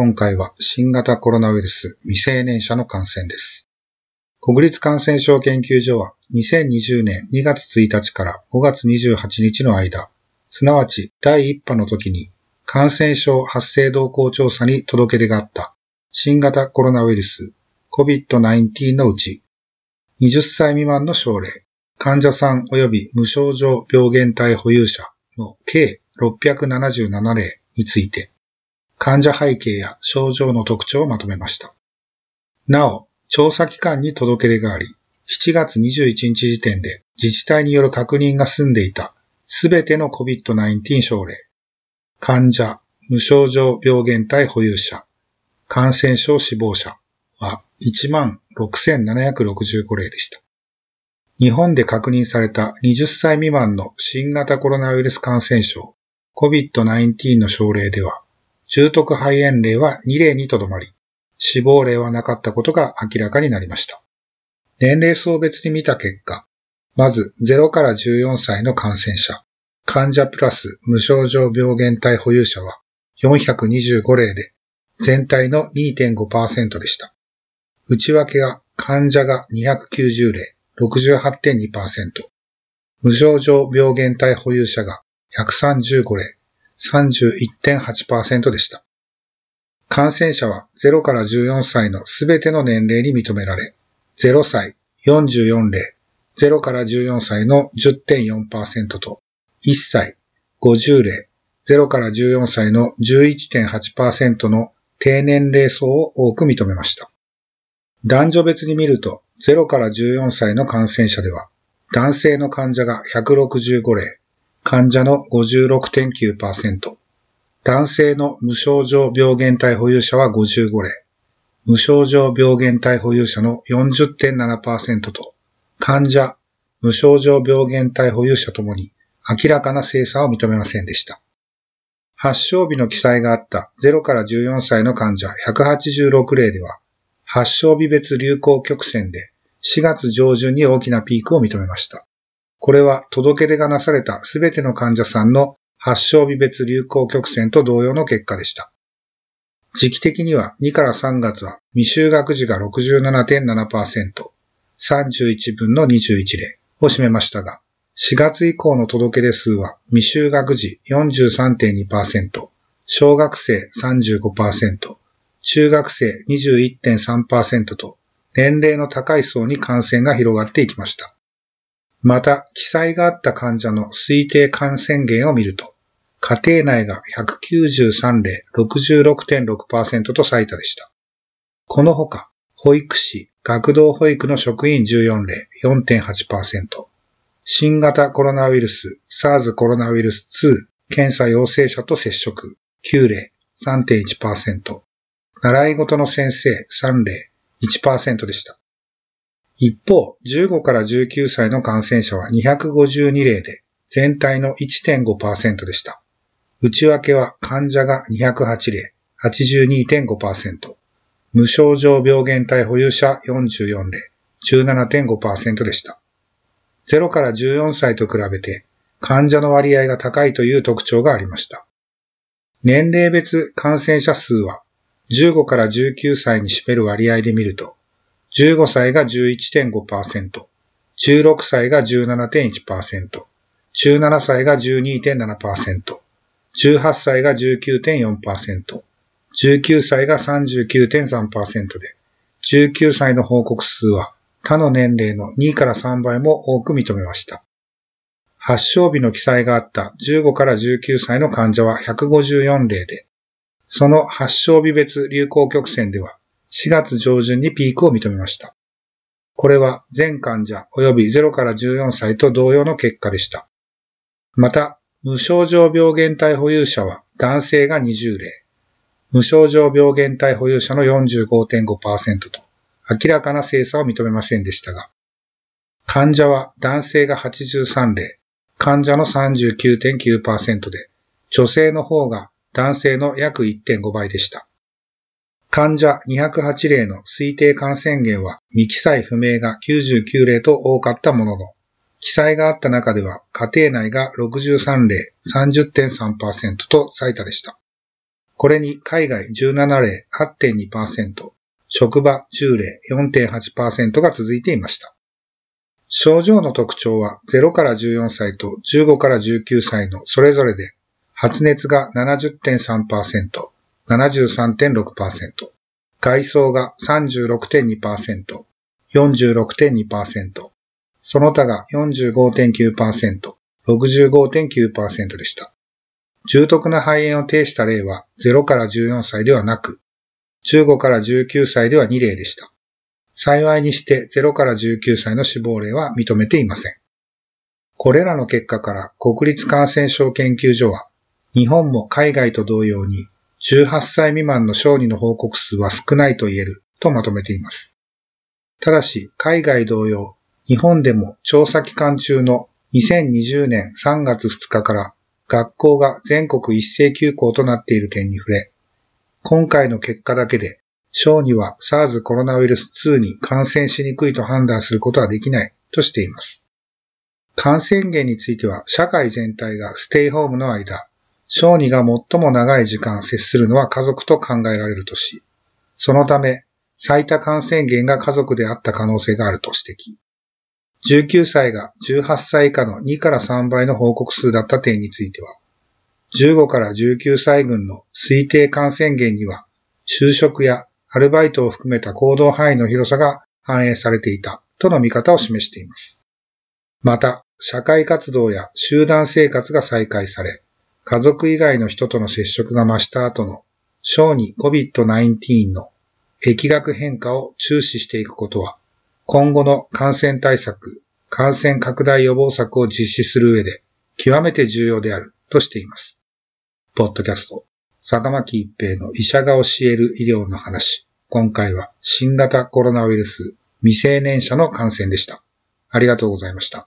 今回は新型コロナウイルス未成年者の感染です。国立感染症研究所は2020年2月1日から5月28日の間、すなわち第1波の時に感染症発生動向調査に届け出があった新型コロナウイルス COVID-19 のうち20歳未満の症例、患者さん及び無症状病原体保有者の計677例について、患者背景や症状の特徴をまとめました。なお、調査機関に届け出があり、7月21日時点で自治体による確認が済んでいたすべての COVID-19 症例、患者、無症状病原体保有者、感染症死亡者は16,765例でした。日本で確認された20歳未満の新型コロナウイルス感染症 COVID-19 の症例では、重篤肺炎例は2例にとどまり、死亡例はなかったことが明らかになりました。年齢層別に見た結果、まず0から14歳の感染者、患者プラス無症状病原体保有者は425例で、全体の2.5%でした。内訳は患者が290例、68.2%。無症状病原体保有者が135例、31.8%でした。感染者は0から14歳のすべての年齢に認められ、0歳44例、0から14歳の10.4%と、1歳50例、0から14歳の11.8%の低年齢層を多く認めました。男女別に見ると、0から14歳の感染者では、男性の患者が165例、患者の56.9%、男性の無症状病原体保有者は55例、無症状病原体保有者の40.7%と、患者、無症状病原体保有者ともに明らかな精査を認めませんでした。発症日の記載があった0から14歳の患者186例では、発症日別流行曲線で4月上旬に大きなピークを認めました。これは届け出がなされたすべての患者さんの発症日別流行曲線と同様の結果でした。時期的には2から3月は未就学時が67.7%、31分の21例を占めましたが、4月以降の届け出数は未就学時43.2%、小学生35%、中学生21.3%と年齢の高い層に感染が広がっていきました。また、記載があった患者の推定感染源を見ると、家庭内が193例66.6%と最多でした。このほか、保育士、学童保育の職員14例4.8%、新型コロナウイルス SARS コロナウイルス2検査陽性者と接触9例3.1%、習い事の先生3例1%でした。一方、15から19歳の感染者は252例で全体の1.5%でした。内訳は患者が208例82.5%、無症状病原体保有者44例17.5%でした。0から14歳と比べて患者の割合が高いという特徴がありました。年齢別感染者数は15から19歳に占める割合で見ると、15歳が11.5%、16歳が17.1%、17歳が12.7%、18歳が19.4%、19歳が39.3%で、19歳の報告数は他の年齢の2から3倍も多く認めました。発症日の記載があった15から19歳の患者は154例で、その発症日別流行曲線では4月上旬にピークを認めました。これは全患者及び0から14歳と同様の結果でした。また、無症状病原体保有者は男性が20例、無症状病原体保有者の45.5%と明らかな精査を認めませんでしたが、患者は男性が83例、患者の39.9%で、女性の方が男性の約1.5倍でした。患者208例の推定感染源は未記載不明が99例と多かったものの、記載があった中では家庭内が63例30.3%と最多でした。これに海外17例8.2%、職場10例4.8%が続いていました。症状の特徴は0から14歳と15から19歳のそれぞれで発熱が70.3%、73.6%、外装が36.2%、46.2%、その他が45.9%、65.9%でした。重篤な肺炎を呈した例は0から14歳ではなく、15から19歳では2例でした。幸いにして0から19歳の死亡例は認めていません。これらの結果から国立感染症研究所は、日本も海外と同様に18歳未満の小児の報告数は少ないと言えるとまとめています。ただし、海外同様、日本でも調査期間中の2020年3月2日から学校が全国一斉休校となっている点に触れ、今回の結果だけで小児は SARS コロナウイルス2に感染しにくいと判断することはできないとしています。感染源については社会全体がステイホームの間、小児が最も長い時間接するのは家族と考えられるとし、そのため最多感染源が家族であった可能性があると指摘。19歳が18歳以下の2から3倍の報告数だった点については、15から19歳群の推定感染源には、就職やアルバイトを含めた行動範囲の広さが反映されていたとの見方を示しています。また、社会活動や集団生活が再開され、家族以外の人との接触が増した後の小児 COVID-19 の疫学変化を注視していくことは、今後の感染対策、感染拡大予防策を実施する上で極めて重要であるとしています。ポッドキャスト、坂巻一平の医者が教える医療の話。今回は新型コロナウイルス未成年者の感染でした。ありがとうございました。